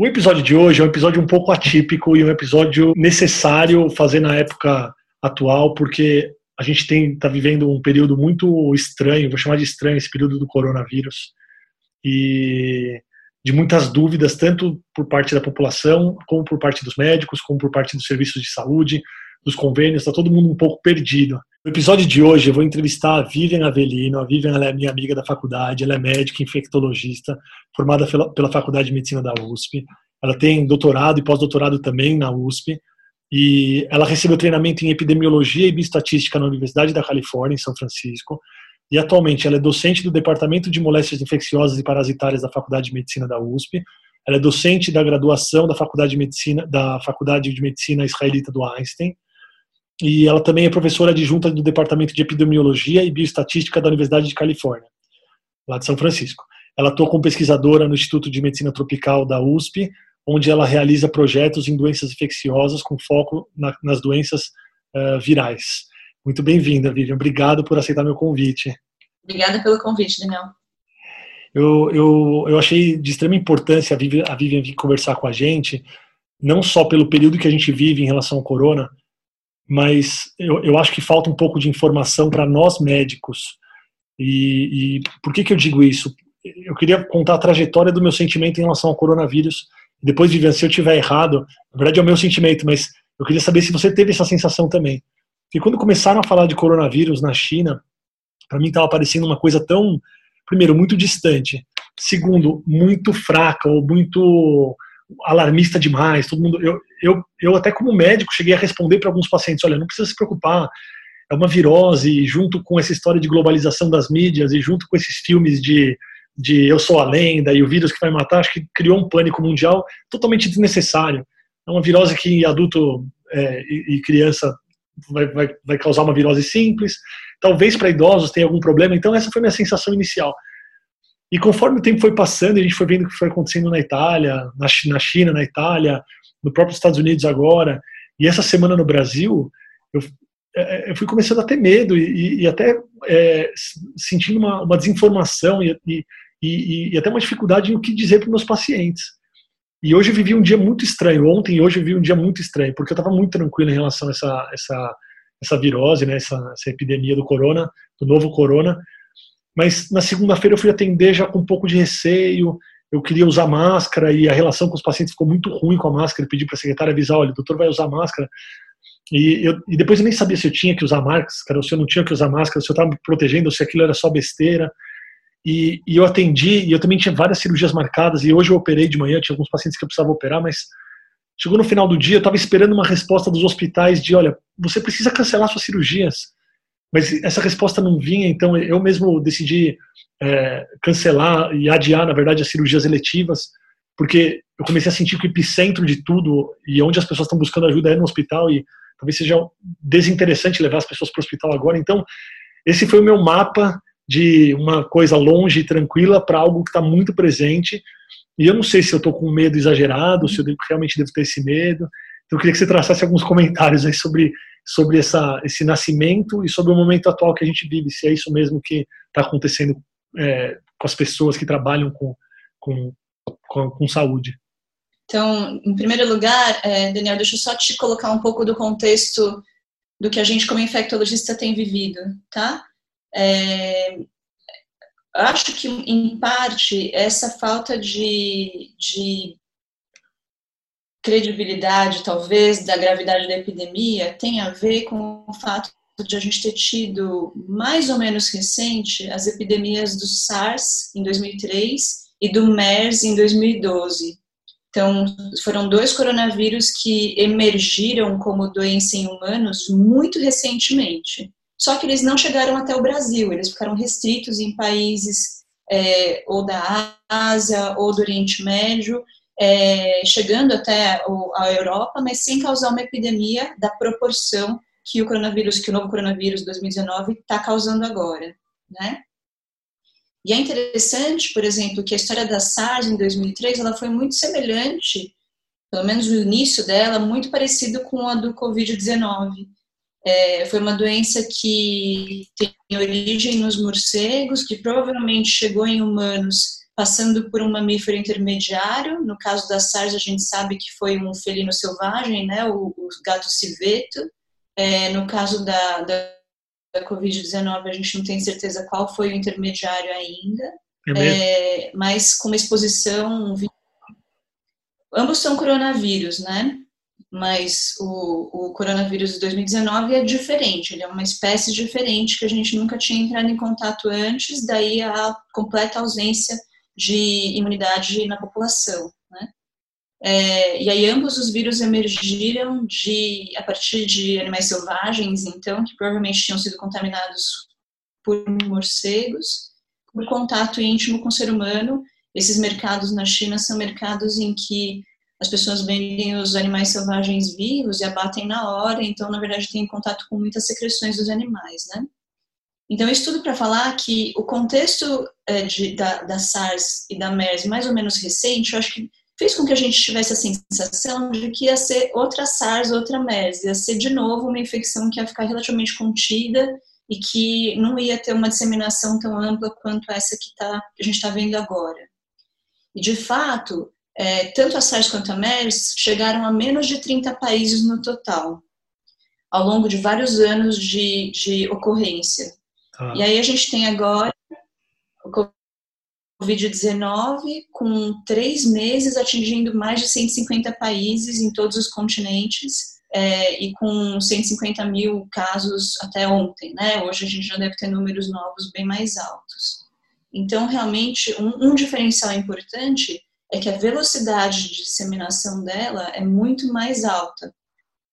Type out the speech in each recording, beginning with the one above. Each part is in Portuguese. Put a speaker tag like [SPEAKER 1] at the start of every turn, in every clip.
[SPEAKER 1] O episódio de hoje é um episódio um pouco atípico e um episódio necessário fazer na época atual, porque a gente está vivendo um período muito estranho, vou chamar de estranho esse período do coronavírus, e de muitas dúvidas, tanto por parte da população, como por parte dos médicos, como por parte dos serviços de saúde, dos convênios, está todo mundo um pouco perdido. No episódio de hoje eu vou entrevistar a Vivian Avelino. A Vivian é minha amiga da faculdade, ela é médica infectologista, formada pela, Faculdade de Medicina da USP. Ela tem doutorado e pós-doutorado também na USP. E ela recebeu treinamento em epidemiologia e bioestatística na Universidade da Califórnia, em São Francisco. E atualmente ela é docente do Departamento de Moléstias Infecciosas e Parasitárias da Faculdade de Medicina da USP. Ela é docente da graduação da Faculdade de Medicina da Faculdade de Medicina Israelita do Einstein e ela também é professora adjunta do Departamento de Epidemiologia e Bioestatística da Universidade de Califórnia, lá de São Francisco. Ela atua como pesquisadora no Instituto de Medicina Tropical da USP, onde ela realiza projetos em doenças infecciosas com foco na, nas doenças uh, virais. Muito bem-vinda, Vivian. Obrigado por aceitar meu convite.
[SPEAKER 2] Obrigada pelo convite, Daniel.
[SPEAKER 1] Eu, eu, eu achei de extrema importância a Vivian, a Vivian vir conversar com a gente, não só pelo período que a gente vive em relação ao corona, mas eu, eu acho que falta um pouco de informação para nós médicos. E, e, por que, que eu digo isso? Eu queria contar a trajetória do meu sentimento em relação ao coronavírus. Depois de ver se eu tiver errado, na verdade é o meu sentimento, mas eu queria saber se você teve essa sensação também. Porque quando começaram a falar de coronavírus na China, para mim estava parecendo uma coisa tão, primeiro, muito distante, segundo, muito fraca ou muito alarmista demais. Todo mundo, eu, eu, eu até como médico cheguei a responder para alguns pacientes, olha, não precisa se preocupar, é uma virose, junto com essa história de globalização das mídias e junto com esses filmes de, de eu sou a lenda e o vírus que vai matar, acho que criou um pânico mundial totalmente desnecessário. É uma virose que adulto é, e, e, criança vai, vai, vai causar uma virose simples, talvez para idosos tenha algum problema, então essa foi minha sensação inicial. E conforme o tempo foi passando, a gente foi vendo o que foi acontecendo na Itália, na China, na Itália, no próprio Estados Unidos agora, e essa semana no Brasil, eu, é, é, eu fui começando a ter medo e, e até é, sentindo uma, uma desinformação e, e, e, até uma dificuldade em o que dizer para meus pacientes. E hoje eu vivi um dia muito estranho, ontem e hoje eu vivi um dia muito estranho, porque eu estava muito tranquilo em relação a essa, essa, essa virose, né, essa, essa epidemia do corona, do novo corona, mas na segunda-feira eu fui atender já com um pouco de receio, eu queria usar máscara e a relação com os pacientes ficou muito ruim com a máscara. Eu pedi para a secretária avisar: olha, o doutor vai usar máscara. E, eu, e depois eu nem sabia se eu tinha que usar máscara, ou se eu não tinha que usar máscara, se eu estava me protegendo, ou se aquilo era só besteira. E, e, eu atendi, e eu também tinha várias cirurgias marcadas, e hoje eu operei de manhã, tinha alguns pacientes que eu precisava operar, mas chegou no final do dia, eu estava esperando uma resposta dos hospitais de: olha, você precisa cancelar suas cirurgias. Mas essa resposta não vinha, então eu mesmo decidi é, cancelar e adiar, na verdade, as cirurgias eletivas, porque eu comecei a sentir que o epicentro de tudo e onde as pessoas estão buscando ajuda é no hospital e talvez seja desinteressante levar as pessoas para o hospital agora. Então, esse foi o meu mapa de uma coisa longe e tranquila para algo que está muito presente. E eu não sei se eu estou com medo exagerado, se eu realmente devo ter esse medo. Então, eu queria que você traçasse alguns comentários aí sobre sobre essa, esse nascimento e sobre o momento atual que a gente vive, se é isso mesmo que está acontecendo é, com as pessoas que trabalham com, com, com, com saúde.
[SPEAKER 2] Então, em primeiro lugar, é, Daniel, deixa eu só te colocar um pouco do contexto do que a gente, como infectologista, tem vivido, tá? É, acho que, em parte, essa falta de, de credibilidade, talvez, da gravidade da epidemia tem a ver com o fato de a gente ter tido, mais ou menos recente, as epidemias do SARS em 2003 e do MERS em 2012. Então, foram dois coronavírus que emergiram como doença em humanos muito recentemente. Só que eles não chegaram até o Brasil, eles ficaram restritos em países é, ou da Ásia ou do Oriente Médio, é, chegando até a Europa, mas sem causar uma epidemia da proporção que o coronavírus, que o novo coronavírus 2019 está causando agora, né? E é interessante, por exemplo, que a história da SARS em 2003 ela foi muito semelhante, pelo menos o início dela, muito parecido com a do Covid-19. É, foi uma doença que tem origem nos morcegos, que provavelmente chegou em humanos passando por um mamífero intermediário. No caso da SARS, a gente sabe que foi um felino selvagem, né, o, o gato civeto. É, no caso da, da da Covid-19, a gente não tem certeza qual foi o intermediário ainda, é é, mas com uma exposição. Ambos são coronavírus, né? Mas o, o coronavírus de 2019 é diferente, ele é uma espécie diferente que a gente nunca tinha entrado em contato antes, daí a completa ausência de imunidade na população. É, e aí ambos os vírus emergiram de a partir de animais selvagens, então, que provavelmente tinham sido contaminados por morcegos, por contato íntimo com o ser humano. Esses mercados na China são mercados em que as pessoas vendem os animais selvagens vivos e abatem na hora, então, na verdade, tem contato com muitas secreções dos animais, né? Então, isso tudo para falar que o contexto é, de, da, da SARS e da MERS mais ou menos recente, eu acho que fez com que a gente tivesse a sensação de que ia ser outra SARS, outra MERS, ia ser de novo uma infecção que ia ficar relativamente contida e que não ia ter uma disseminação tão ampla quanto essa que, tá, que a gente está vendo agora. E, de fato, é, tanto a SARS quanto a MERS chegaram a menos de 30 países no total, ao longo de vários anos de, de ocorrência. Ah. E aí a gente tem agora Covid-19, com três meses atingindo mais de 150 países em todos os continentes é, e com 150 mil casos até ontem, né? Hoje a gente já deve ter números novos bem mais altos. Então, realmente, um, um diferencial importante é que a velocidade de disseminação dela é muito mais alta.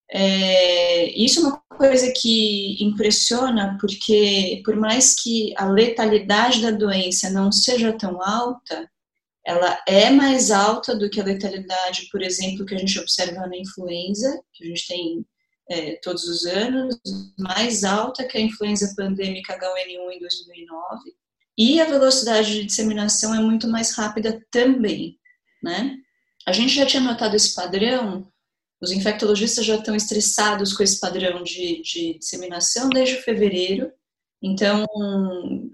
[SPEAKER 2] É, isso é uma coisa que impressiona, porque por mais que a letalidade da doença não seja tão alta, ela é mais alta do que a letalidade, por exemplo, que a gente observa na influenza, que a gente tem é, todos os anos, mais alta que a influenza pandêmica H1N1 em 2009, e a velocidade de disseminação é muito mais rápida também, né? A gente já tinha notado esse padrão os infectologistas já estão estressados com esse padrão de, de disseminação desde fevereiro. Então,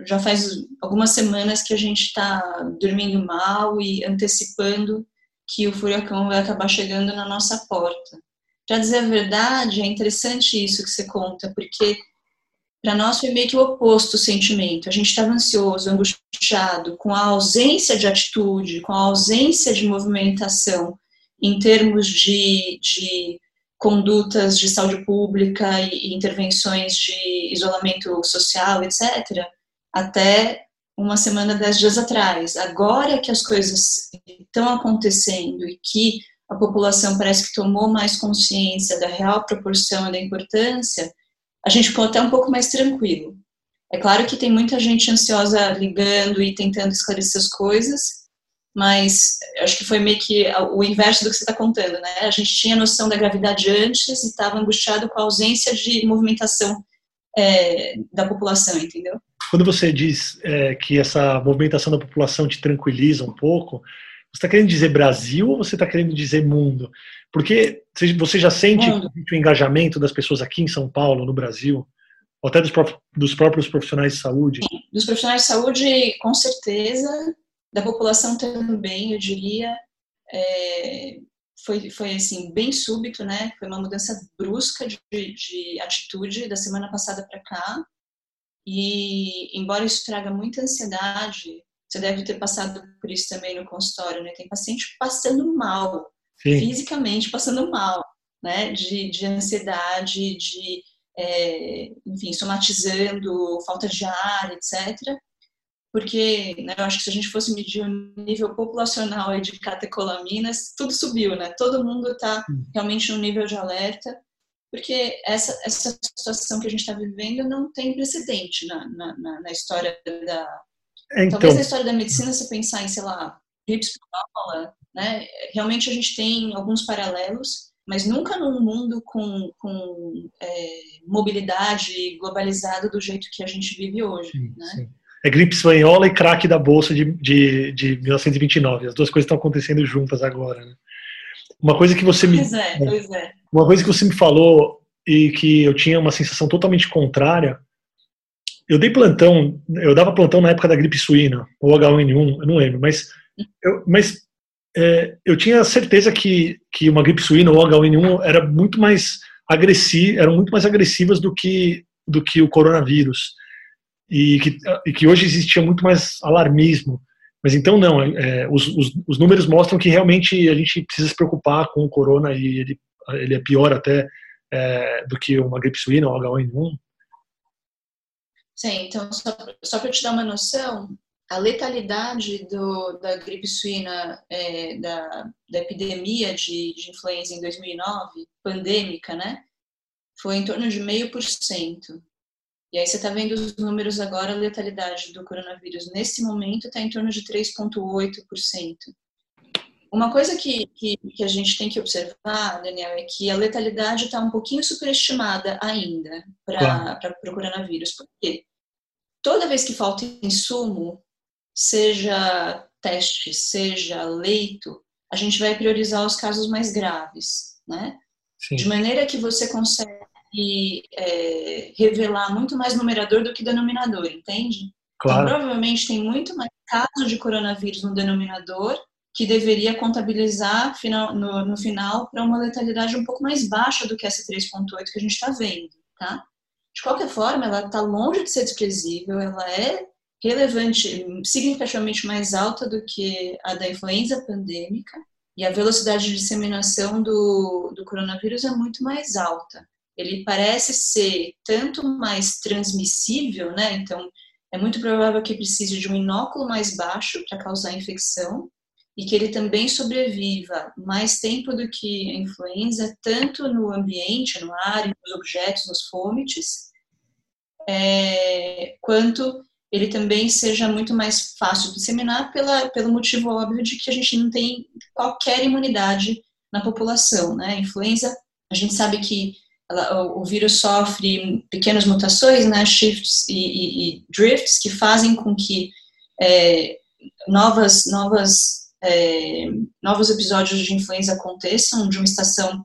[SPEAKER 2] já faz algumas semanas que a gente está dormindo mal e antecipando que o furacão vai acabar chegando na nossa porta. Para dizer a verdade, é interessante isso que você conta, porque para nós foi meio que o oposto o sentimento. A gente estava ansioso, angustiado, com a ausência de atitude, com a ausência de movimentação em termos de, de condutas de saúde pública e intervenções de isolamento social, etc., até uma semana, dez dias atrás. Agora que as coisas estão acontecendo e que a população parece que tomou mais consciência da real proporção e da importância, a gente ficou até um pouco mais tranquilo. É claro que tem muita gente ansiosa ligando e tentando esclarecer as coisas, mas acho que foi meio que o inverso do que você está contando, né? A gente tinha noção da gravidade antes e estava angustiado com a ausência de movimentação é, da população, entendeu?
[SPEAKER 1] Quando você diz é, que essa movimentação da população te tranquiliza um pouco, você está querendo dizer Brasil ou você está querendo dizer mundo? Porque você já sente mundo. o engajamento das pessoas aqui em São Paulo, no Brasil, ou até dos, próprios, profissionais de saúde?
[SPEAKER 2] Sim, dos profissionais de saúde, com certeza da população também, eu diria, é, foi, foi assim, bem súbito, né? Foi uma mudança brusca de, de atitude da semana passada para cá. E, embora isso traga muita ansiedade, você deve ter passado por isso também no consultório, né? Tem paciente passando mal, Sim. fisicamente passando mal, né? De, de ansiedade, de, é, enfim, somatizando falta de ar, etc porque né, eu acho que se a gente fosse medir o nível populacional de catecolaminas, tudo subiu, né? Todo mundo está hum. realmente no nível de alerta, porque essa, essa situação que a gente está vivendo não tem precedente na, na, na história da... Então, Talvez na história da medicina, você pensar em, sei lá, gripe espanhola, né? Realmente a gente tem alguns paralelos, mas nunca num mundo com, com é, mobilidade globalizada do jeito que a gente vive hoje, sim, né? Sim.
[SPEAKER 1] É gripe espanhola e craque da bolsa de, de, de 1929. As duas coisas estão acontecendo juntas agora. Né? Uma coisa que você me.
[SPEAKER 2] Pois é, pois é.
[SPEAKER 1] Uma coisa que você me falou e que eu tinha uma sensação totalmente contrária. Eu dei plantão, eu dava plantão na época da gripe suína, ou H1N1, eu não lembro, mas eu, mas é, eu tinha certeza que, que uma gripe suína ou H1N1 era muito mais agressiva, eram muito mais agressivas do que do que o coronavírus e que, e que hoje existia muito mais alarmismo. Mas então não, é, os, os, os, números mostram que realmente a gente precisa se preocupar com o corona e ele, ele é pior até é, do que uma gripe suína ou H1N1.
[SPEAKER 2] Sim, então só, só para te dar uma noção, a letalidade do, da gripe suína, é, da, da epidemia de, de influenza em 2009, pandêmica, né, foi em torno de meio por cento. E aí você está vendo os números agora, a letalidade do coronavírus nesse momento está em torno de 3,8%. Uma coisa que, que, que, a gente tem que observar, Daniel, é que a letalidade está um pouquinho superestimada ainda para claro. o coronavírus. Por quê? Toda vez que falta insumo, seja teste, seja leito, a gente vai priorizar os casos mais graves, né? Sim. De maneira que você consegue e é, revelar muito mais numerador do que denominador, entende? Então, claro. Então, provavelmente tem muito mais casos de coronavírus no denominador que deveria contabilizar final, no, no final para uma letalidade um pouco mais baixa do que essa 3.8 que a gente está vendo, tá? De qualquer forma, ela está longe de ser desprezível, ela é relevante, significativamente mais alta do que a da influenza pandêmica, e a velocidade de disseminação do, do coronavírus é muito mais alta ele parece ser tanto mais transmissível, né? Então, é muito provável que precise de um inóculo mais baixo para causar infecção e que ele também sobreviva mais tempo do que a influenza, tanto no ambiente, no ar, nos objetos, nos fômites, é, quanto ele também seja muito mais fácil de disseminar pela, pelo motivo óbvio de que a gente não tem qualquer imunidade na população, né? A influenza, a gente sabe que ela, o vírus sofre pequenas mutações, né, shifts e, e, e drifts, que fazem com que é, novas, novas, é, novos episódios de influenza aconteçam de uma estação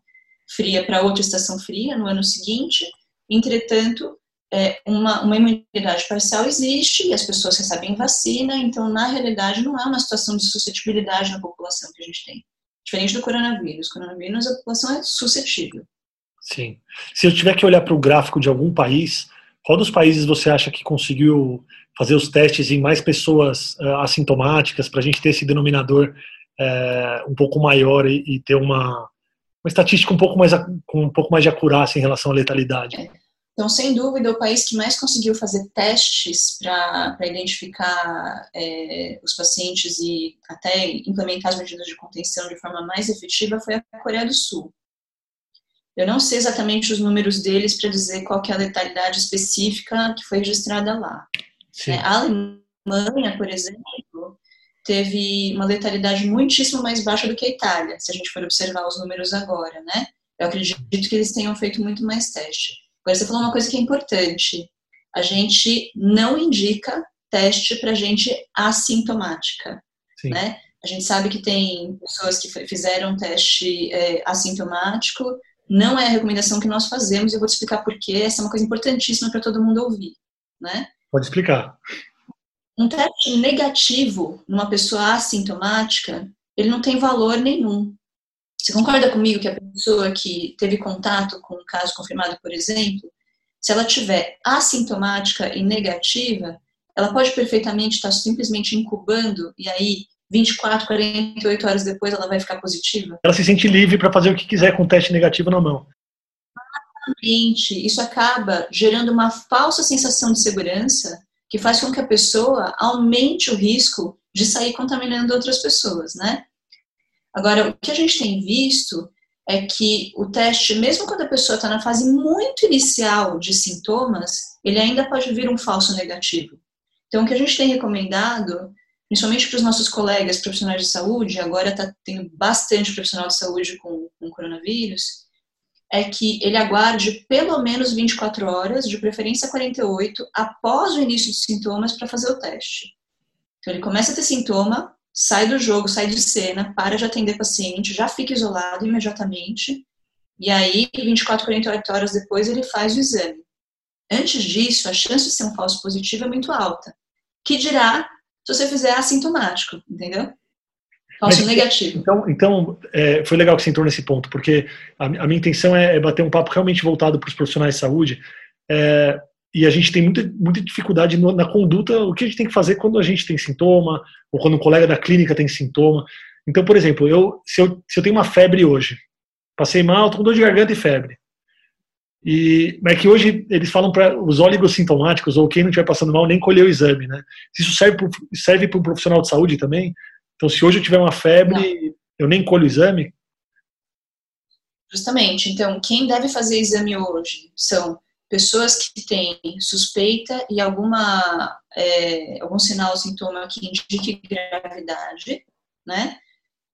[SPEAKER 2] fria para outra estação fria no ano seguinte. Entretanto, é, uma, uma imunidade parcial existe e as pessoas recebem vacina, então, na realidade, não é uma situação de suscetibilidade na população que a gente tem. Diferente do coronavírus. O coronavírus, a população é suscetível.
[SPEAKER 1] Sim. Se eu tiver que olhar para o gráfico de algum país, qual dos países você acha que conseguiu fazer os testes em mais pessoas uh, assintomáticas para a gente ter esse denominador uh, um pouco maior e, e, ter uma, uma estatística um pouco mais com um pouco mais de acurácia em relação à letalidade?
[SPEAKER 2] Então, sem dúvida, o país que mais conseguiu fazer testes para identificar é, os pacientes e até implementar as medidas de contenção de forma mais efetiva foi a Coreia do Sul. Eu não sei exatamente os números deles para dizer qual é a letalidade específica que foi registrada lá. É, a Alemanha, por exemplo, teve uma letalidade muitíssimo mais baixa do que a Itália, se a gente for observar os números agora, né? Eu acredito que eles tenham feito muito mais teste. Agora, você falou uma coisa que é importante. A gente não indica teste para gente assintomática, Sim. né? A gente sabe que tem pessoas que fizeram teste é, assintomático não é a recomendação que nós fazemos, e eu vou te explicar por quê. Essa é uma coisa importantíssima para todo mundo ouvir, né?
[SPEAKER 1] Pode explicar.
[SPEAKER 2] Um teste negativo numa pessoa assintomática, ele não tem valor nenhum. Você concorda comigo que a pessoa que teve contato com um caso confirmado, por exemplo, se ela tiver assintomática e negativa, ela pode perfeitamente estar simplesmente incubando e aí 24, 48 horas depois ela vai ficar positiva?
[SPEAKER 1] Ela se sente livre para fazer o que quiser com o teste negativo na mão.
[SPEAKER 2] Exatamente. Isso acaba gerando uma falsa sensação de segurança que faz com que a pessoa aumente o risco de sair contaminando outras pessoas, né? Agora, o que a gente tem visto é que o teste, mesmo quando a pessoa está na fase muito inicial de sintomas, ele ainda pode vir um falso negativo. Então, o que a gente tem recomendado principalmente para os nossos colegas profissionais de saúde, agora está tendo bastante profissional de saúde com, com coronavírus, é que ele aguarde pelo menos 24 horas, de preferência 48, após o início dos sintomas para fazer o teste. Então ele começa a ter sintoma, sai do jogo, sai de cena, para de atender paciente, já fica isolado imediatamente, e aí 24, 48 horas depois ele faz o exame. Antes disso, a chance de ser um falso positivo é muito alta. Que dirá se você fizer assintomático, entendeu? Falso Mas, negativo.
[SPEAKER 1] Então, então é, foi legal que você entrou nesse ponto, porque a, a minha intenção é, é, bater um papo realmente voltado para os profissionais de saúde. É, e a gente tem muita, muita dificuldade no, na conduta, o que a gente tem que fazer quando a gente tem sintoma, ou quando um colega da clínica tem sintoma. Então, por exemplo, eu, se, eu, se eu tenho uma febre hoje, passei mal, estou com dor de garganta e febre. E, mas é que hoje eles falam para os oligossintomáticos, ou quem não estiver passando mal, nem colher o exame, né? Isso serve para um profissional de saúde também? Então, se hoje eu tiver uma febre, não. eu nem colho o exame?
[SPEAKER 2] Justamente. Então, quem deve fazer exame hoje são pessoas que têm suspeita e alguma é, algum sinal ou sintoma que indique gravidade, né?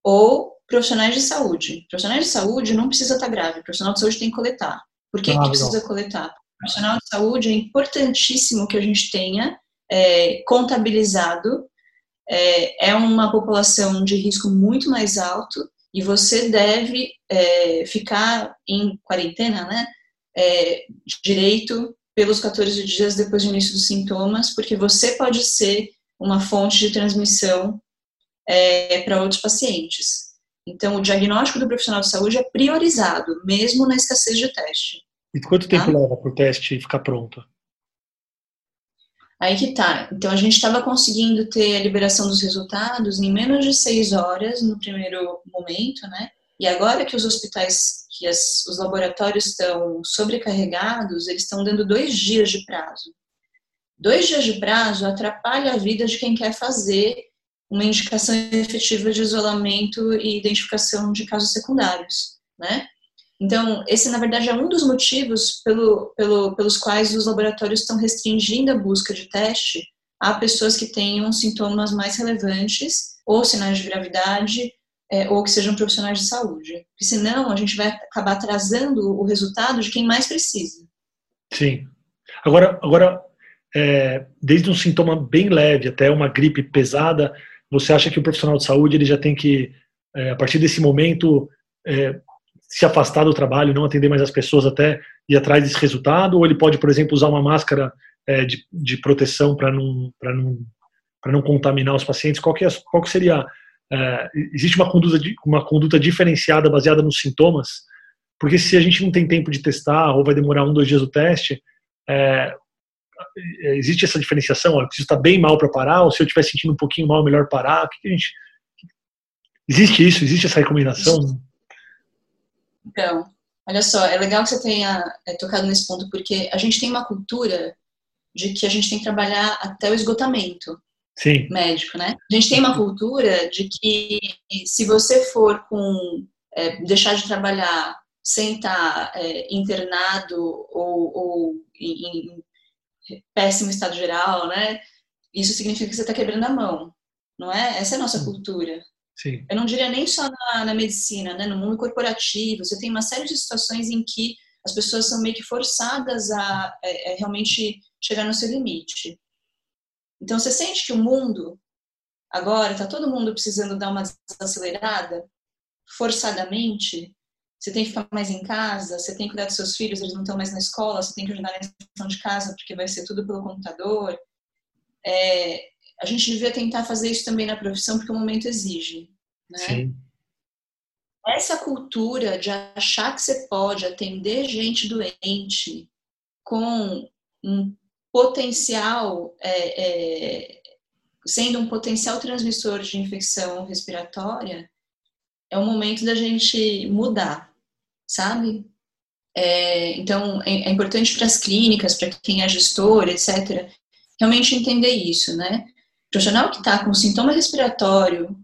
[SPEAKER 2] Ou profissionais de saúde. Profissionais de saúde não precisa estar grave, profissional de saúde tem que coletar. Por que, ah, que precisa coletar? profissional de saúde é importantíssimo que a gente tenha é, contabilizado. É, é uma população de risco muito mais alto e você deve é, ficar em quarentena, né? é, direito pelos 14 dias depois do início dos sintomas, porque você pode ser uma fonte de transmissão é, para outros pacientes. Então, o diagnóstico do profissional de saúde é priorizado, mesmo na escassez de teste.
[SPEAKER 1] E quanto tempo tá? leva para o teste ficar pronto?
[SPEAKER 2] Aí que tá. Então, a gente estava conseguindo ter a liberação dos resultados em menos de seis horas no primeiro momento, né? E agora que os hospitais, que as, os laboratórios estão sobrecarregados, eles estão dando dois dias de prazo. Dois dias de prazo atrapalha a vida de quem quer fazer uma indicação efetiva de isolamento e identificação de casos secundários, né? Então, esse, na verdade, é um dos motivos pelo, pelo, pelos quais os laboratórios estão restringindo a busca de teste a pessoas que tenham sintomas mais relevantes ou sinais de gravidade é, ou que sejam profissionais de saúde. Porque senão a gente vai acabar atrasando o resultado de quem mais precisa.
[SPEAKER 1] Sim. Agora, agora é, desde um sintoma bem leve até uma gripe pesada, você acha que o profissional de saúde ele já tem que, é, a partir desse momento, é, se afastar do trabalho, não atender mais as pessoas até ir atrás desse resultado? Ou ele pode, por exemplo, usar uma máscara é, de, de proteção para não, não, não contaminar os pacientes? Qual, que é, qual que seria é, existe uma conduta, uma conduta diferenciada baseada nos sintomas, porque se a gente não tem tempo de testar ou vai demorar um, dois dias o teste, é, existe essa diferenciação? Ó, preciso estar bem mal para parar, ou se eu estiver sentindo um pouquinho mal, melhor parar? O que, que a gente. Existe isso? Existe essa recomendação?
[SPEAKER 2] Então, olha só, é legal que você tenha é, tocado nesse ponto, porque a gente tem uma cultura de que a gente tem que trabalhar até o esgotamento.
[SPEAKER 1] Sim.
[SPEAKER 2] médico, né? A gente tem uma cultura de que se você for com é, deixar de trabalhar sem estar é, internado ou, ou em, em, péssimo estado geral, né? Isso significa que você está quebrando a mão, não é? Essa é a nossa cultura.
[SPEAKER 1] Sim.
[SPEAKER 2] Eu não diria nem só na, na medicina, né? No mundo corporativo, você tem uma série de situações em que as pessoas são meio que forçadas a é, é realmente chegar no seu limite. Então, você sente que o mundo, agora, está todo mundo precisando dar uma desacelerada, forçadamente. Você tem que ficar mais em casa, você tem que cuidar dos seus filhos, eles não estão mais na escola, você tem que ajudar na questão de casa, porque vai ser tudo pelo computador. É, a gente devia tentar fazer isso também na profissão, porque o momento exige. Né? Sim. Essa cultura de achar que você pode atender gente doente com um potencial, é, é, sendo um potencial transmissor de infecção respiratória, é o momento da gente mudar, sabe? É, então, é, é importante para as clínicas, para quem é gestor, etc., realmente entender isso, né? Profissional que está com sintoma respiratório,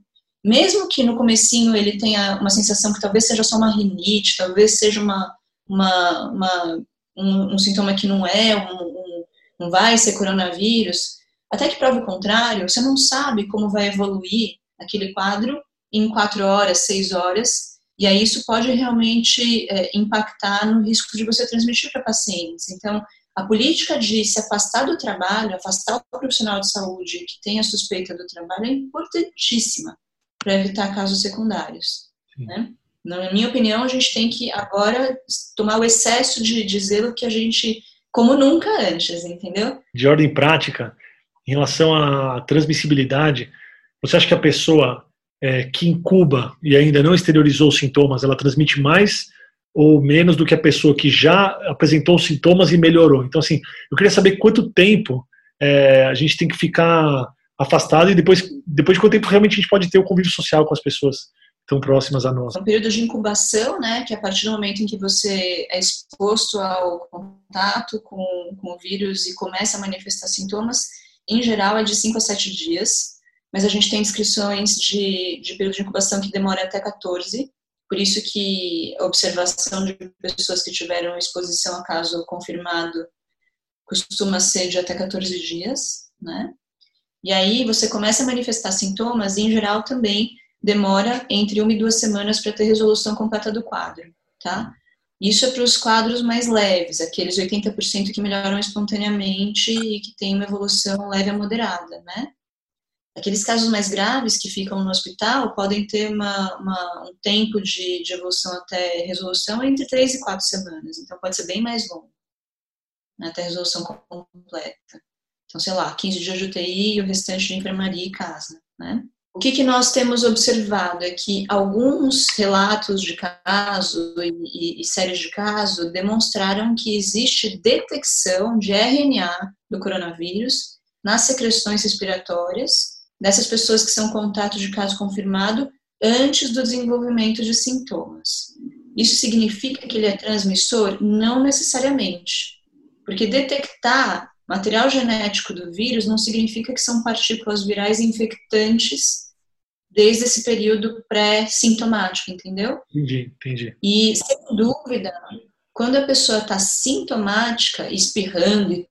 [SPEAKER 2] mesmo que no comecinho ele tenha uma sensação que talvez seja só uma rinite, talvez seja uma, uma, uma um, um, sintoma que não é um, não vai ser coronavírus, Até que prova o contrário, você não sabe como vai evoluir aquele quadro em quatro horas, seis horas, e aí isso pode realmente é, impactar no risco de você transmitir para pacientes. Então, a política de se afastar do trabalho, afastar o profissional de saúde que tem a suspeita do trabalho é importantíssima para evitar casos secundários. Né? Na minha opinião, a gente tem que agora tomar o excesso de, de zelo que a gente, como nunca antes, entendeu?
[SPEAKER 1] De ordem prática, em relação à transmissibilidade, você acha que a pessoa é, que incuba e ainda não exteriorizou os sintomas, ela transmite mais ou menos do que a pessoa que já apresentou os sintomas e melhorou? Então, assim, eu queria saber quanto tempo é, a gente tem que ficar afastado e depois, depois de quanto tempo realmente a gente pode ter o convívio social com as pessoas tão próximas a nós.
[SPEAKER 2] Um período de incubação, né, que é a partir do momento em que você é exposto ao contato com, com o vírus e começa a manifestar sintomas, em geral é de 5 a 7 dias, mas a gente tem descrições de, de período de incubação que demora até 14, por isso que a observação de pessoas que tiveram exposição a caso confirmado costuma ser de até 14 dias, né? E aí você começa a manifestar sintomas e, em geral, também demora entre uma e duas semanas para ter resolução completa do quadro, tá? Isso é para os quadros mais leves, aqueles 80% que melhoram espontaneamente e que têm uma evolução leve a moderada, né? Aqueles casos mais graves que ficam no hospital podem ter uma, uma, um tempo de, de, evolução até resolução entre três e quatro semanas, então pode ser bem mais longo, né, até resolução completa. Então, sei lá, 15 dias de UTI e o restante de enfermaria e casa, né? O que, que nós temos observado é que alguns relatos de caso e, e, e séries de caso demonstraram que existe detecção de RNA do coronavírus nas secreções respiratórias dessas pessoas que são contato de caso confirmado antes do desenvolvimento de sintomas. Isso significa que ele é transmissor? Não necessariamente, porque detectar material genético do vírus não significa que são partículas virais infectantes desde esse período pré-sintomático, entendeu?
[SPEAKER 1] Entendi, entendi.
[SPEAKER 2] E, sem dúvida, quando a pessoa está sintomática, espirrando e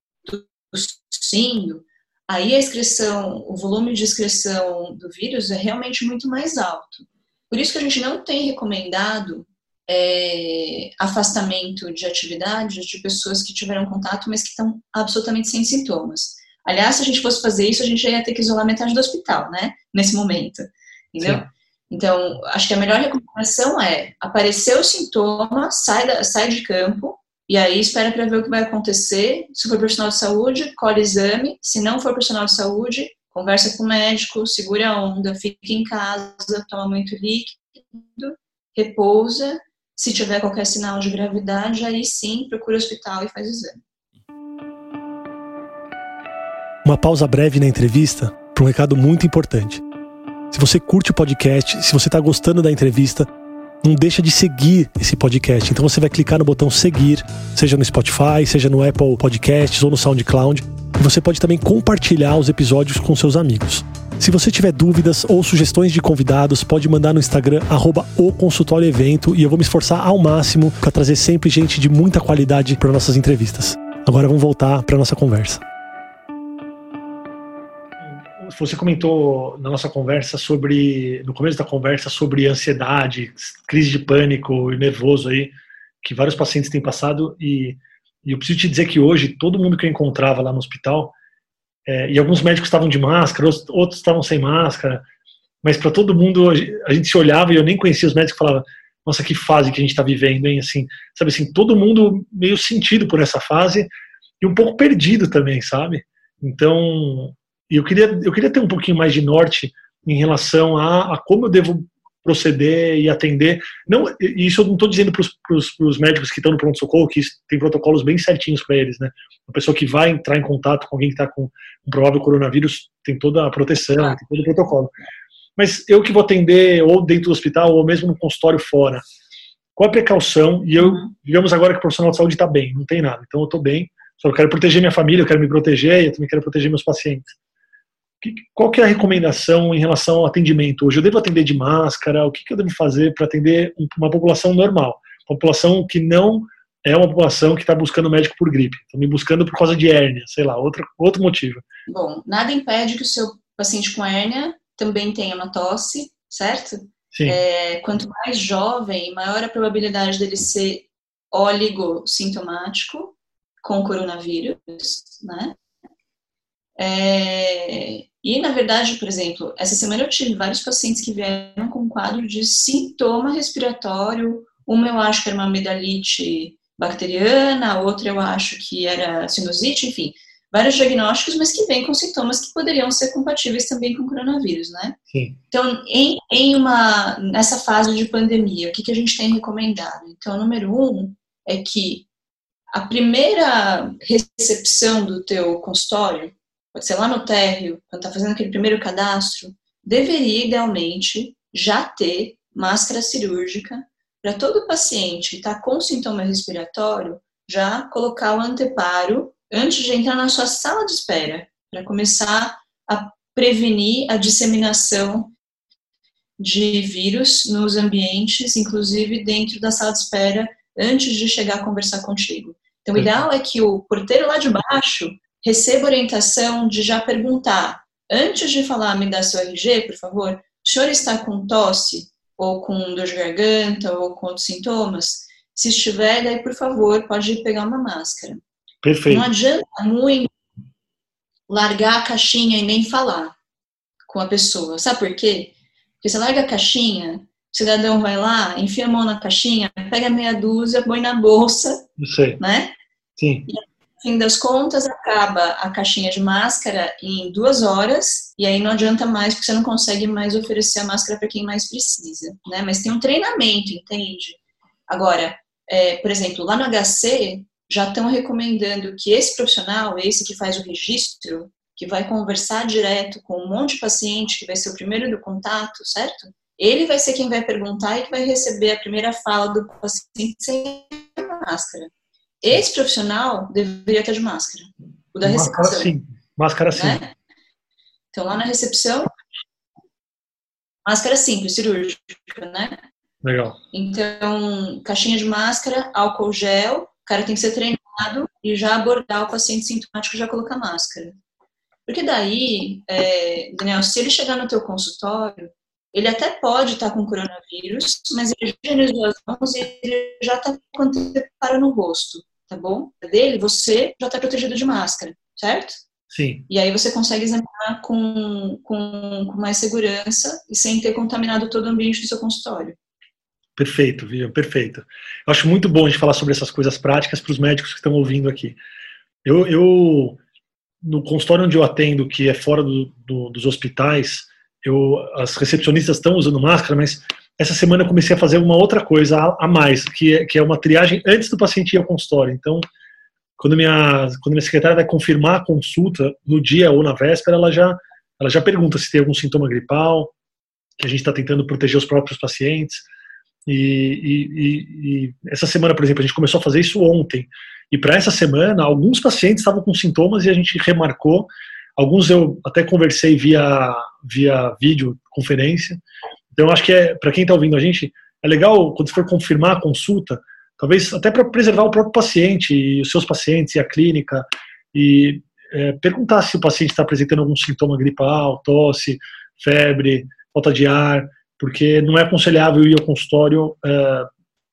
[SPEAKER 2] tossindo, aí a excreção, o volume de excreção do vírus é realmente muito mais alto. Por isso que a gente não tem recomendado é, afastamento de atividades de pessoas que tiveram contato, mas que estão absolutamente sem sintomas. Aliás, se a gente fosse fazer isso, a gente ia ter que isolar metade do hospital, né? Nesse momento. Entendeu? Sim. Então, acho que a melhor recomendação é aparecer o sintoma, sai, da, sai de campo, e aí espera para ver o que vai acontecer. Se for profissional de saúde, colhe exame. Se não for profissional de saúde, conversa com o médico, segura a onda, fica em casa, toma muito líquido, repousa se tiver qualquer sinal de gravidade, aí sim procura o hospital e faz o exame.
[SPEAKER 3] Uma pausa breve na entrevista para um recado muito importante. Se você curte o podcast, se você está gostando da entrevista, não deixa de seguir esse podcast. Então você vai clicar no botão seguir, seja no Spotify, seja no Apple Podcasts ou no SoundCloud. E você pode também compartilhar os episódios com seus amigos. Se você tiver dúvidas ou sugestões de convidados, pode mandar no Instagram, arroba o consultório evento, e eu vou me esforçar ao máximo para trazer sempre gente de muita qualidade para nossas entrevistas. Agora vamos voltar para nossa conversa.
[SPEAKER 1] Você comentou na nossa conversa sobre, no começo da conversa, sobre ansiedade, crise de pânico e nervoso aí, que vários pacientes têm passado, e, e eu preciso te dizer que hoje, todo mundo que eu encontrava lá no hospital, é, e alguns médicos estavam de máscara, outros estavam sem máscara, mas para todo mundo a gente se olhava e eu nem conhecia os médicos falava, nossa, que fase que a gente está vivendo, hein? Assim, sabe assim, todo mundo meio sentido por essa fase e um pouco perdido também, sabe? Então, eu queria, eu queria ter um pouquinho mais de norte em relação a, a como eu devo proceder e atender. Não, isso eu não estou dizendo para os médicos que estão no pronto-socorro, que tem protocolos bem certinhos para eles, né? A pessoa que vai entrar em contato com alguém que está com um provável coronavírus tem toda a proteção, tem todo o protocolo. Mas eu que vou atender ou dentro do hospital ou mesmo no consultório fora, qual a precaução? E eu, uhum. digamos agora que o profissional de saúde está bem, não tem nada, então eu estou bem, só quero proteger minha família, eu quero me proteger, eu também quero proteger meus pacientes qual que é a recomendação em relação ao atendimento hoje? Eu devo atender de máscara? O que, que eu devo fazer para atender uma população normal? População que não é uma população que está buscando médico por gripe, estão me buscando por causa de hérnia, sei lá, outro, outro motivo.
[SPEAKER 2] Bom, nada impede que o seu paciente com hérnia também tenha uma tosse, certo?
[SPEAKER 1] Sim.
[SPEAKER 2] É, quanto mais jovem, maior a probabilidade dele ser oligossintomático com coronavírus, né? É, e, na verdade, por exemplo, essa semana eu tive vários pacientes que vieram com um quadro de sintoma respiratório. Uma eu acho que era uma amidalite bacteriana, a outra eu acho que era sinusite, enfim, vários diagnósticos, mas que vêm com sintomas que poderiam ser compatíveis também com coronavírus, né?
[SPEAKER 1] Sim.
[SPEAKER 2] Então, em, em uma, nessa fase de pandemia, o que, que a gente tem recomendado? Então, número um é que a primeira recepção do teu consultório, pode ser lá no térreo, quando está fazendo aquele primeiro cadastro, deveria idealmente já ter máscara cirúrgica para todo paciente que está com sintoma respiratório já colocar o anteparo antes de entrar na sua sala de espera, para começar a prevenir a disseminação de vírus nos ambientes, inclusive dentro da sala de espera, antes de chegar a conversar contigo. Então, o ideal é que o porteiro lá de baixo receba orientação de já perguntar, antes de falar, me dá seu RG, por favor, o senhor está com tosse, ou com dor de garganta, ou com outros sintomas? Se estiver, daí, por favor, pode pegar uma máscara.
[SPEAKER 1] Perfeito.
[SPEAKER 2] Não adianta muito largar a caixinha e nem falar com a pessoa. Sabe por quê? Porque você larga a caixinha, o cidadão vai lá, enfia a mão na caixinha, pega meia dúzia, põe na bolsa,
[SPEAKER 1] Sei.
[SPEAKER 2] né?
[SPEAKER 1] Sim.
[SPEAKER 2] E fim das contas, acaba a caixinha de máscara em duas horas, e aí não adianta mais, porque você não consegue mais oferecer a máscara para quem mais precisa, né? Mas tem um treinamento, entende? Agora, é, por exemplo, lá no HC, já estão recomendando que esse profissional, esse que faz o registro, que vai conversar direto com um monte de paciente, que vai ser o primeiro do contato, certo? Ele vai ser quem vai perguntar e que vai receber a primeira fala do paciente sem máscara. Esse profissional deveria estar de máscara. O da
[SPEAKER 1] máscara
[SPEAKER 2] recepção.
[SPEAKER 1] sim. Máscara sim.
[SPEAKER 2] Né? Então, lá na recepção, máscara simples, cirúrgica, né?
[SPEAKER 1] Legal.
[SPEAKER 2] Então, caixinha de máscara, álcool gel, o cara tem que ser treinado e já abordar o paciente sintomático e já colocar máscara. Porque daí, é, Daniel, se ele chegar no teu consultório, ele até pode estar com coronavírus, mas ele higienizou as mãos e ele já está com anteparo no rosto, tá bom? Dele, você já está protegido de máscara, certo?
[SPEAKER 1] Sim.
[SPEAKER 2] E aí você consegue examinar com, com, com mais segurança e sem ter contaminado todo o ambiente do seu consultório.
[SPEAKER 1] Perfeito, Vivian, perfeito. Eu acho muito bom a gente falar sobre essas coisas práticas para os médicos que estão ouvindo aqui. Eu, eu, no consultório onde eu atendo, que é fora do, do, dos hospitais, eu, as recepcionistas estão usando máscara, mas essa semana eu comecei a fazer uma outra coisa a, mais, que é, que é uma triagem antes do paciente ir ao consultório. Então, quando minha, quando minha secretária vai confirmar a consulta, no dia ou na véspera, ela já, ela já pergunta se tem algum sintoma gripal, que a gente está tentando proteger os próprios pacientes. E, e, e, essa semana, por exemplo, a gente começou a fazer isso ontem. E para essa semana, alguns pacientes estavam com sintomas e a gente remarcou. Alguns eu até conversei via, via vídeo, conferência. Então, eu acho que é, para quem está ouvindo a gente, é legal quando for confirmar a consulta, talvez até para preservar o próprio paciente e os seus pacientes e a clínica, e é, perguntar se o paciente está apresentando algum sintoma gripal, tosse, febre, falta de ar, porque não é aconselhável ir ao consultório é,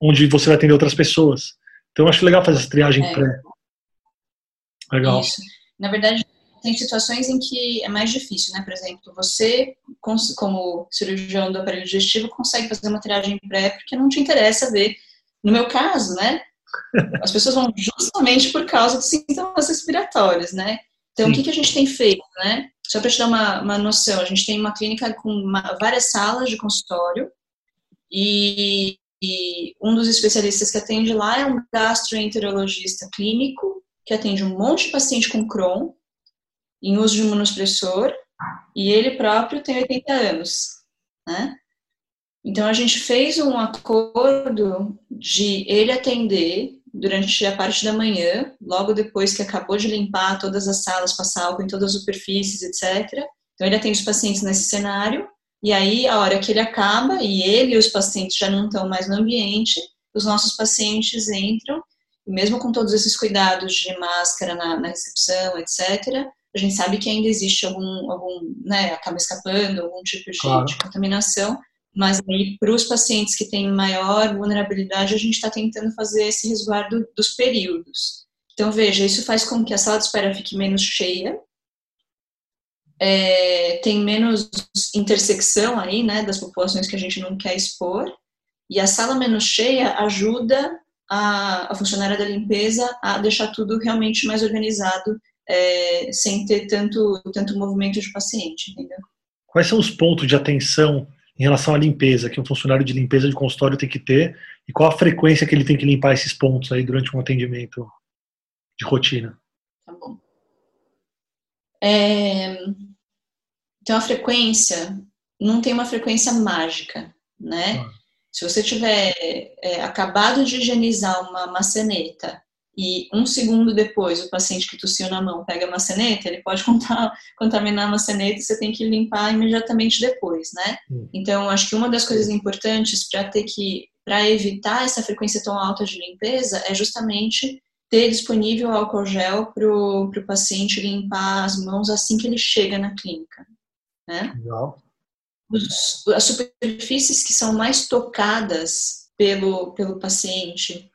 [SPEAKER 1] onde você vai atender outras pessoas. Então, eu acho legal fazer essa triagem
[SPEAKER 2] É.
[SPEAKER 1] pré. Legal.
[SPEAKER 2] Isso. Na verdade, tem situações em que é mais difícil, né? Por exemplo, você, como cirurgião do aparelho digestivo, consegue fazer uma triagem pré porque não te interessa ver. No meu caso, né? As pessoas vão justamente por causa dos sintomas respiratórios, né? Então, o
[SPEAKER 1] Sim.
[SPEAKER 2] que, que a gente tem feito, né? Só para te dar uma, uma noção, a gente tem uma clínica com uma- várias salas de consultório e, e um dos especialistas que atende lá é um gastroenterologista clínico que atende um monte de paciente com Crohn em uso de imunossupressor e ele próprio tem 80 anos, né? Então a gente fez um acordo de ele atender durante a parte da manhã, logo depois que acabou de limpar todas as salas, passar álcool em todas as superfícies, etc. Então ele atende os pacientes nesse cenário e aí a hora que ele acaba e ele e os pacientes já não estão mais no ambiente, os nossos pacientes entram mesmo com todos esses cuidados de máscara na, na recepção, etc., a gente sabe que ainda existe algum, algum né, acaba escapando, algum tipo de, claro. de contaminação, mas aí para os pacientes que têm maior vulnerabilidade, a gente está tentando fazer esse resguardo dos períodos. Então, veja, isso faz com que a sala de espera fique menos cheia, é, tem menos intersecção aí, né, das populações que a gente não quer expor, e a sala menos cheia ajuda a, a funcionária da limpeza a deixar tudo realmente mais organizado, é, sem ter tanto, tanto movimento de paciente, entendeu?
[SPEAKER 1] Quais são os pontos de atenção em relação à limpeza que um funcionário de limpeza de consultório tem que ter e qual a frequência que ele tem que limpar esses pontos aí durante um atendimento de rotina?
[SPEAKER 2] Tá bom. É, então, a frequência não tem uma frequência mágica, né? Ah. Se você tiver é, acabado de higienizar uma maçaneta e um segundo depois o paciente que tossiu na mão pega a maçaneta, ele pode contaminar a maçaneta e você tem que limpar imediatamente depois, né? Hum. Então, acho que uma das coisas importantes para ter que para evitar essa frequência tão alta de limpeza é justamente ter disponível álcool gel para o paciente limpar as mãos assim que ele chega na clínica. Né? Legal. Os, as superfícies que são mais tocadas pelo, pelo paciente,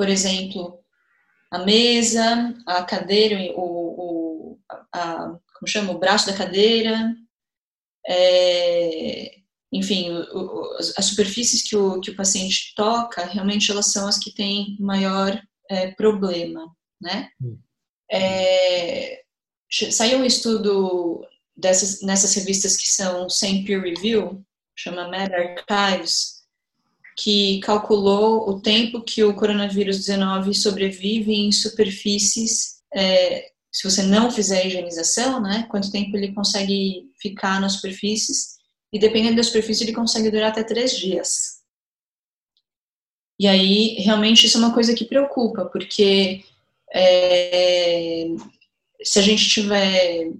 [SPEAKER 2] por exemplo, a mesa, a cadeira, o, o a, como chama, o braço da cadeira, é, enfim, o, as superfícies que o, que o paciente toca, realmente elas são as que têm maior é, problema, né? Hum. É, saiu um estudo dessas, nessas revistas que são sem peer review, chama Meta Archives, que calculou o tempo que o coronavírus 19 sobrevive em superfícies, é, se você não fizer a higienização, né? Quanto tempo ele consegue ficar nas superfícies, e dependendo da superfície, ele consegue durar até três dias. E aí, realmente, isso é uma coisa que preocupa, porque é, se a gente tiver,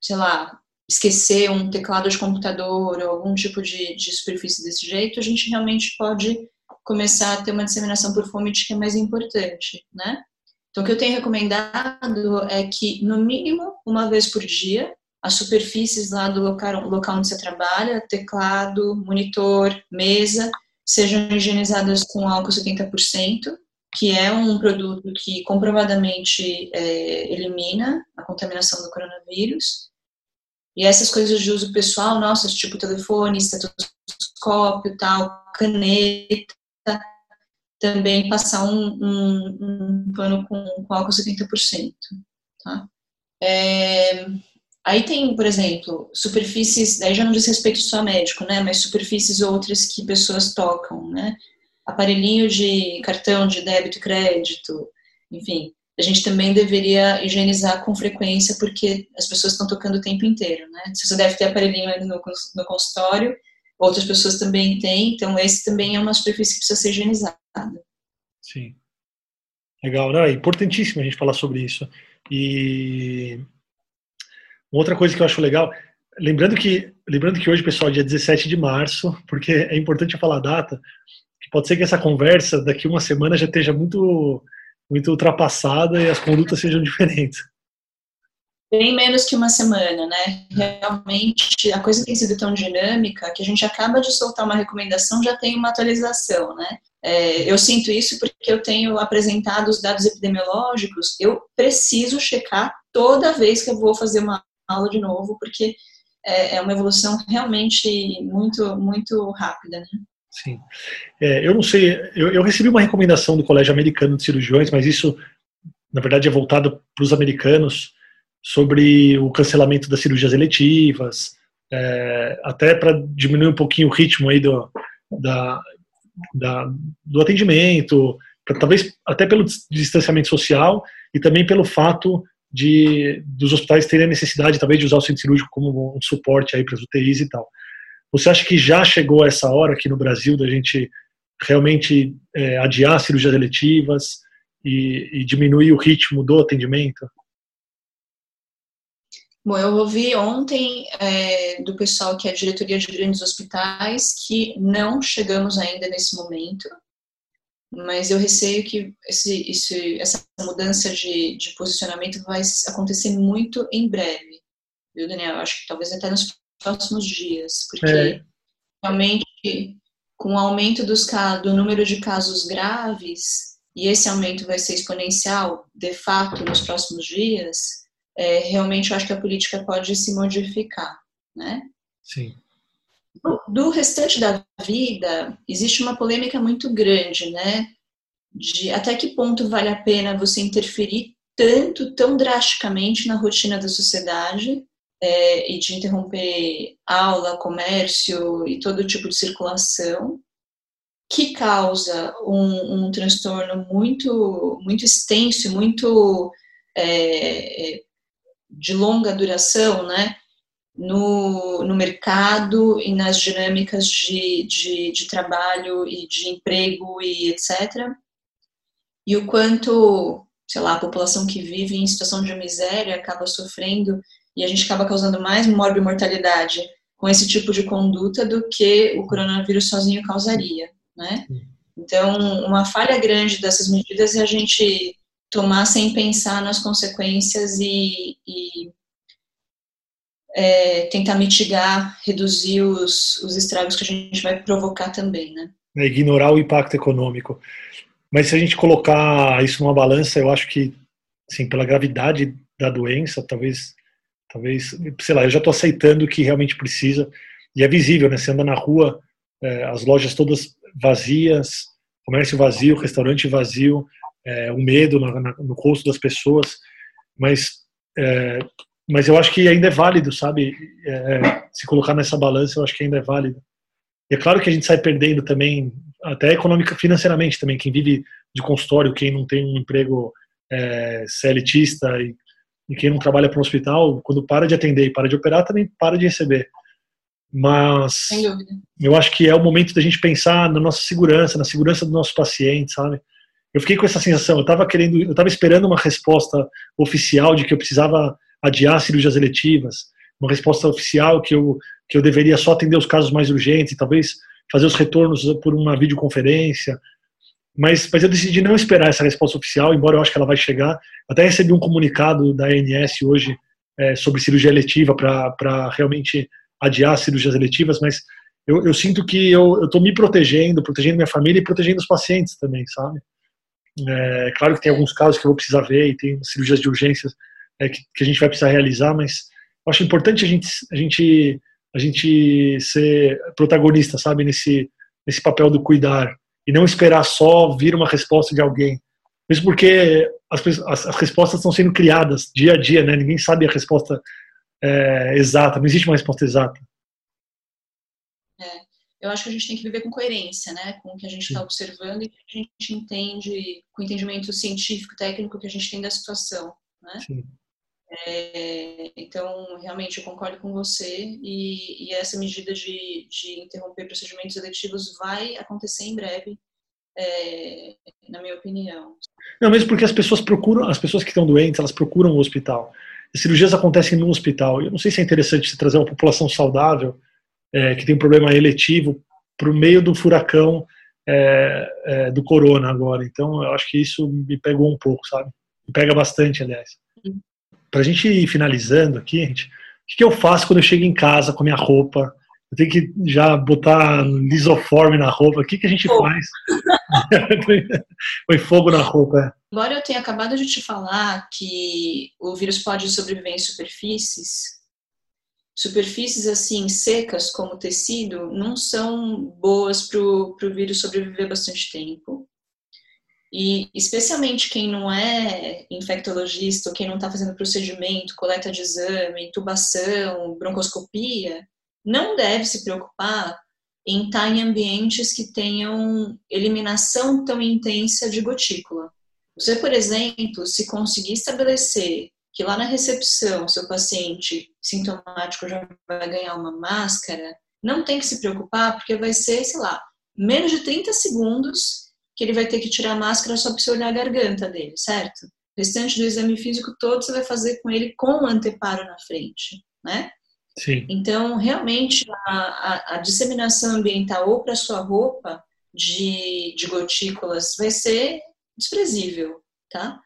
[SPEAKER 2] sei lá, esquecer um teclado de computador ou algum tipo de, de superfície desse jeito, a gente realmente pode começar a ter uma disseminação por fomite que é mais importante, né? Então, o que eu tenho recomendado é que, no mínimo, uma vez por dia, as superfícies lá do local, local onde você trabalha, teclado, monitor, mesa, sejam higienizadas com álcool 70%, que é um produto que comprovadamente é, elimina a contaminação do coronavírus. E essas coisas de uso pessoal, nossas, tipo telefone, estetoscópio, tal, caneta, também passar um, um, um pano com, com álcool 70%. Tá? É, Aí tem, por exemplo, superfícies, daí já não diz respeito só médico, né, mas superfícies outras que pessoas tocam, né, aparelhinho de cartão de débito e crédito, enfim, a gente também deveria higienizar com frequência porque as pessoas estão tocando o tempo inteiro, né, você deve ter aparelhinho no, no consultório, outras pessoas também têm, então esse também é uma superfície que precisa ser higienizada.
[SPEAKER 1] Sim. Legal, né? É importantíssimo a gente falar sobre isso. E Outra coisa que eu acho legal, lembrando que, lembrando que hoje, pessoal, é dia 17 de março, porque é importante falar a data, que pode ser que essa conversa daqui uma semana já esteja muito, muito ultrapassada e as condutas sejam diferentes.
[SPEAKER 2] Bem menos que uma semana, né? Realmente, a coisa tem sido tão dinâmica que a gente acaba de soltar uma recomendação, já tem uma atualização, né? É, eu sinto isso porque eu tenho apresentado os dados epidemiológicos, eu preciso checar toda vez que eu vou fazer uma aula de novo, porque é, é uma evolução realmente muito, muito rápida, né?
[SPEAKER 1] Sim. É, eu não sei, eu, eu, recebi uma recomendação do Colégio Americano de Cirurgiões, mas isso, na verdade, é voltado para os americanos, sobre o cancelamento das cirurgias eletivas, é, até para diminuir um pouquinho o ritmo aí do, da, da, do atendimento, pra, talvez até pelo distanciamento social e também pelo fato de dos hospitais terem a necessidade talvez de usar o centro cirúrgico como um suporte aí para as UTIs e tal. Você acha que já chegou essa hora aqui no Brasil da gente realmente é, adiar cirurgias eletivas e, e diminuir o ritmo do atendimento?
[SPEAKER 2] Bom, eu ouvi ontem é, do pessoal que é a diretoria de grandes hospitais que não chegamos ainda nesse momento, mas eu receio que esse, esse, essa mudança de, de posicionamento vai acontecer muito em breve, viu, Daniel? Acho que talvez até nos próximos dias, porque é. realmente com o aumento dos, do número de casos graves, e esse aumento vai ser exponencial, de fato, nos próximos dias, é, realmente eu acho que a política pode se modificar, né?
[SPEAKER 1] Sim.
[SPEAKER 2] Do, do restante da vida, existe uma polêmica muito grande, né? De até que ponto vale a pena você interferir tanto, tão drasticamente na rotina da sociedade é, e de interromper aula, comércio e todo tipo de circulação, que causa um, um transtorno muito, muito extenso, muito é, de longa duração, né? no, no mercado e nas dinâmicas de, de, de trabalho e de emprego e etc. E o quanto, sei lá, a população que vive em situação de miséria acaba sofrendo e a gente acaba causando mais morbimortalidade com esse tipo de conduta do que o coronavírus sozinho causaria, né? Então, uma falha grande dessas medidas é a gente tomar sem pensar nas consequências e, e é, tentar mitigar, reduzir os, os estragos que a gente vai provocar também, né?
[SPEAKER 1] É ignorar o impacto econômico. Mas se a gente colocar isso numa balança, eu acho que, assim, pela gravidade da doença, talvez, talvez, sei lá, eu já estou aceitando que realmente precisa. E é visível, né? Você anda na rua, é, as lojas todas vazias, comércio vazio, restaurante vazio, é, o medo no, no rosto das pessoas. Mas é, mas eu acho que ainda é válido, sabe? É, se colocar nessa balança, eu acho que ainda é válido. E é claro que a gente sai perdendo também, até econômica, financeiramente também, quem vive de consultório, quem não tem um emprego é, e, e quem não trabalha para um hospital, quando para de atender e para de operar, também para de receber. Mas eu acho que é o momento da gente pensar na nossa segurança, na segurança dos nossos pacientes, sabe? Eu fiquei com essa sensação, eu estava querendo, eu estava esperando uma resposta oficial de que eu precisava adiar cirurgias eletivas, uma resposta oficial que eu, que eu deveria só atender os casos mais urgentes e talvez fazer os retornos por uma videoconferência. Mas, mas eu decidi não esperar essa resposta oficial, embora eu acho que ela vai chegar. Até recebi um comunicado da ANS hoje é, sobre cirurgia eletiva para realmente adiar cirurgias eletivas, mas eu, eu sinto que eu estou me protegendo, protegendo minha família e protegendo os pacientes também, sabe? É, claro que tem alguns casos que eu vou precisar ver e tem cirurgias de urgências é, que, que, a gente vai precisar realizar, mas eu acho importante a gente, a gente, a gente ser protagonista, sabe, nesse, nesse papel do cuidar e não esperar só vir uma resposta de alguém. Mesmo porque as, as, as respostas estão sendo criadas dia a dia, né? Ninguém sabe a resposta é, exata, não existe uma resposta exata.
[SPEAKER 2] É eu acho que a gente tem que viver com coerência, né, com o que a gente está observando e que a gente entende, com o entendimento científico, técnico que a gente tem da situação, né? Sim. É, então, realmente, eu concordo com você e, e essa medida de, de, interromper procedimentos eletivos vai acontecer em breve, é, na minha opinião.
[SPEAKER 1] Não, mesmo porque as pessoas procuram, as pessoas que estão doentes, elas procuram o hospital. As cirurgias acontecem no hospital. Eu não sei se é interessante você trazer uma população saudável, é, que tem um problema eletivo, para o meio do furacão é, é, do corona agora. Então, eu acho que isso me pegou um pouco, sabe? Me pega bastante, aliás para a gente ir finalizando aqui, gente, o que eu faço quando eu chego em casa com a minha roupa? Eu tenho que já botar lisoforme na roupa. O que, que a gente fogo. faz? Põe fogo na roupa.
[SPEAKER 2] Embora eu tenha acabado de te falar que o vírus pode sobreviver em superfícies, superfícies assim secas como tecido não são boas para o vírus sobreviver bastante tempo. E especialmente quem não é infectologista, quem não está fazendo procedimento, coleta de exame, intubação, broncoscopia, não deve se preocupar em estar tá em ambientes que tenham eliminação tão intensa de gotícula. Você, por exemplo, se conseguir estabelecer que lá na recepção seu paciente sintomático já vai ganhar uma máscara, não tem que se preocupar, porque vai ser, sei lá, menos de 30 segundos que ele vai ter que tirar a máscara só para você olhar a garganta dele, certo? O restante do exame físico todo você vai fazer com ele com o anteparo na frente, né?
[SPEAKER 1] Sim.
[SPEAKER 2] Então, realmente, a, a, a disseminação ambiental ou para sua roupa de, de gotículas vai ser desprezível, tá?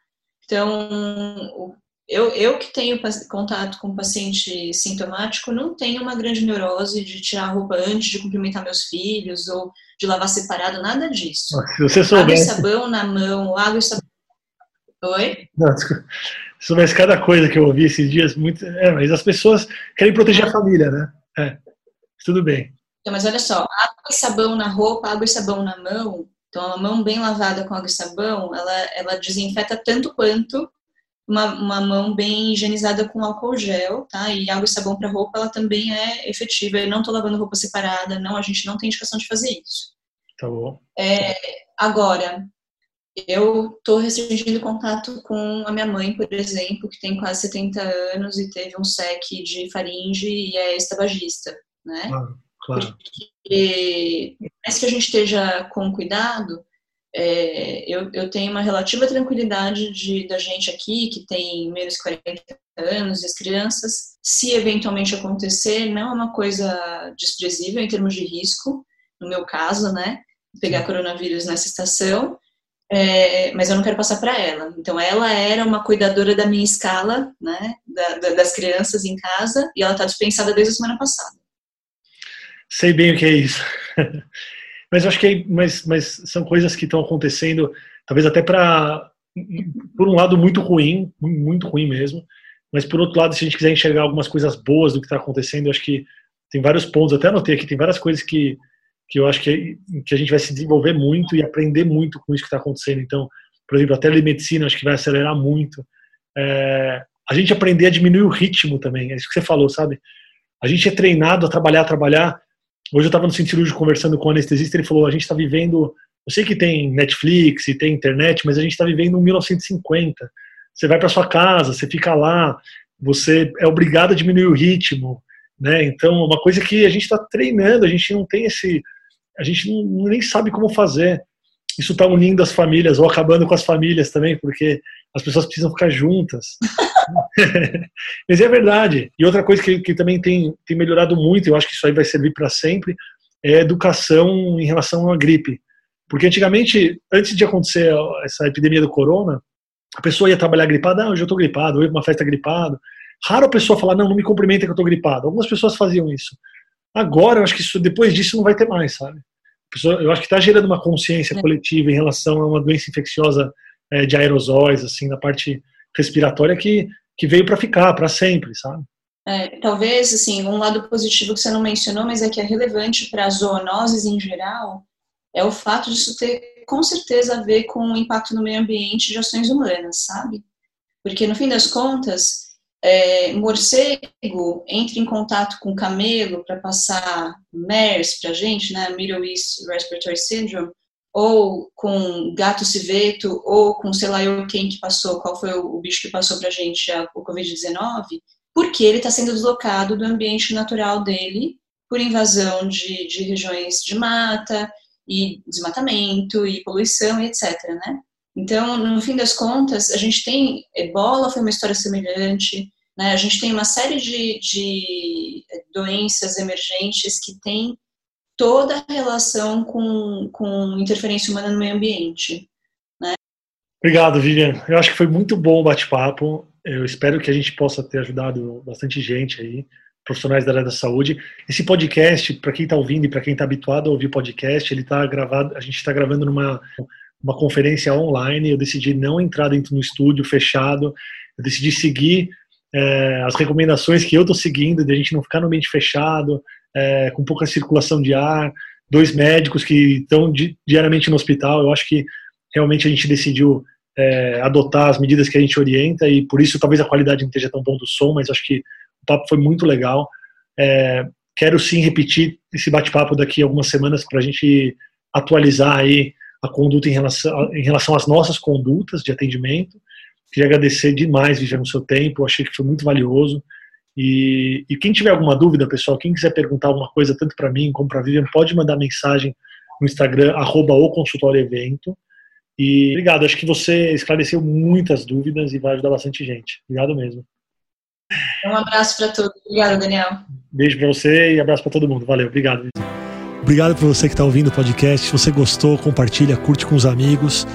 [SPEAKER 2] Então, eu, eu que tenho contato com paciente sintomático não tenho uma grande neurose de tirar a roupa antes de cumprimentar meus filhos ou de lavar separado, nada disso.
[SPEAKER 1] Se você soubesse...
[SPEAKER 2] Água e sabão na mão, água e sabão. Oi?
[SPEAKER 1] Não, desculpa. Se soubesse cada coisa que eu ouvi esses dias, muito. É, mas as pessoas querem proteger a família, né? É. Tudo bem.
[SPEAKER 2] Então, mas olha só, água e sabão na roupa, água e sabão na mão. Então, uma mão bem lavada com água e sabão, ela, ela desinfeta tanto quanto uma, uma mão bem higienizada com álcool gel, tá? E água e sabão para roupa, ela também é efetiva. Eu não estou lavando roupa separada, não, a gente não tem indicação de fazer isso.
[SPEAKER 1] Tá bom.
[SPEAKER 2] É, agora, eu estou restringindo contato com a minha mãe, por exemplo, que tem quase 70 anos e teve um SEC de faringe e é estabagista, né?
[SPEAKER 1] Claro, claro.
[SPEAKER 2] Porque, mais que a gente esteja com cuidado, é, eu, eu, tenho uma relativa tranquilidade de, da gente aqui, que tem menos de 40 anos, e as crianças, se eventualmente acontecer, não é uma coisa desprezível em termos de risco, no meu caso, né? Pegar coronavírus nessa estação, é, mas eu não quero passar para ela. Então, ela era uma cuidadora da minha escala, né? Da, da, das crianças em casa, e ela está dispensada desde a semana passada.
[SPEAKER 1] Sei bem o que é isso. Mas acho que mas, mas são coisas que estão acontecendo, talvez até para por um lado muito ruim, muito ruim mesmo, mas por outro lado, se a gente quiser enxergar algumas coisas boas do que está acontecendo, acho que tem vários pontos, até anotei aqui, tem várias coisas que, que eu acho que, que a gente vai se desenvolver muito e aprender muito com isso que está acontecendo. Então, por exemplo, a telemedicina acho que vai acelerar muito. É, a gente aprender a diminuir o ritmo também, é isso que você falou, sabe? A gente é treinado a trabalhar, a trabalhar, Hoje eu estava no centro cirúrgico conversando com o anestesista, ele falou, a gente está vivendo, eu sei que tem Netflix e tem internet, mas a gente está vivendo em 1950. Você vai para sua casa, você fica lá, você é obrigado a diminuir o ritmo, né? Então, uma coisa que a gente está treinando, a gente não tem esse, a gente não, nem sabe como fazer. Isso está unindo as famílias ou acabando com as famílias também, porque as pessoas precisam ficar juntas. Mas é verdade. E outra coisa que, que também tem, tem melhorado muito, eu acho que isso aí vai servir para sempre, é a educação em relação à gripe. Porque antigamente, antes de acontecer essa epidemia do corona, a pessoa ia trabalhar gripada, ah, hoje eu estou gripado, eu ia para uma festa gripado. Raro a pessoa falar, não, não me cumprimenta que eu estou gripado. Algumas pessoas faziam isso. Agora, eu acho que isso, depois disso não vai ter mais, sabe? Pessoa, eu acho que está gerando uma consciência é. coletiva em relação a uma doença infecciosa é, de aerosóis, assim, na parte respiratória que, que veio para ficar, para sempre, sabe?
[SPEAKER 2] É, talvez, assim, um lado positivo que você não mencionou, mas é que é relevante para zoonoses em geral, é o fato disso ter, com certeza, a ver com o impacto no meio ambiente de ações humanas, sabe? Porque, no fim das contas, é, morcego entra em contato com camelo para passar MERS para gente, né, Middle East Respiratory Syndrome, ou com gato civeto, ou com sei lá eu quem que passou, qual foi o, bicho que passou para a gente o Covid-19, porque ele está sendo deslocado do ambiente natural dele por invasão de, de regiões de mata e desmatamento e poluição e etc, né? Então, no fim das contas, a gente tem ebola foi uma história semelhante, né? A gente tem uma série de, de doenças emergentes que têm toda a relação com, com interferência humana no meio ambiente. Né?
[SPEAKER 1] Obrigado, Vivian. Eu acho que foi muito bom o bate-papo. Eu espero que a gente possa ter ajudado bastante gente aí, profissionais da área da saúde. Esse podcast, para quem está ouvindo e para quem está habituado a ouvir podcast, ele está gravado. A gente está gravando numa uma conferência online. Eu decidi não entrar dentro do estúdio fechado. Eu decidi seguir é, as recomendações que eu estou seguindo, de a gente não ficar no ambiente fechado, é, com pouca circulação de ar, dois médicos que estão di diariamente no hospital. Eu acho que realmente a gente decidiu é, adotar as medidas que a gente orienta e por isso talvez a qualidade não esteja tão bom do som, mas acho que o papo foi muito legal. É, quero sim repetir esse bate-papo daqui a algumas semanas para a gente atualizar aí a conduta em relação, em relação às nossas condutas de atendimento. Queria agradecer demais, Vivian, o seu tempo, achei que foi muito valioso. E, e, quem tiver alguma dúvida, pessoal, quem quiser perguntar alguma coisa, tanto para mim como para a Vivian, pode mandar mensagem no Instagram, arroba o consultório evento. E obrigado, acho que você esclareceu muitas dúvidas e vai ajudar bastante gente. Obrigado mesmo.
[SPEAKER 2] Um abraço para todos. Obrigado, Daniel.
[SPEAKER 1] Beijo para você e abraço para todo mundo. Valeu, obrigado. Obrigado por você que está ouvindo o podcast. Se você gostou, compartilha, curte com os amigos.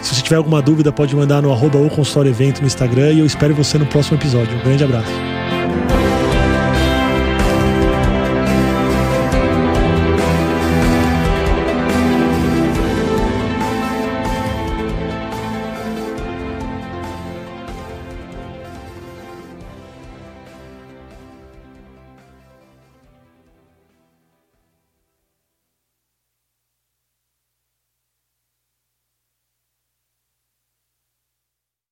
[SPEAKER 1] Se você tiver alguma dúvida, pode mandar no arroba ou consultório evento no Instagram e eu espero você no próximo episódio. Um grande abraço.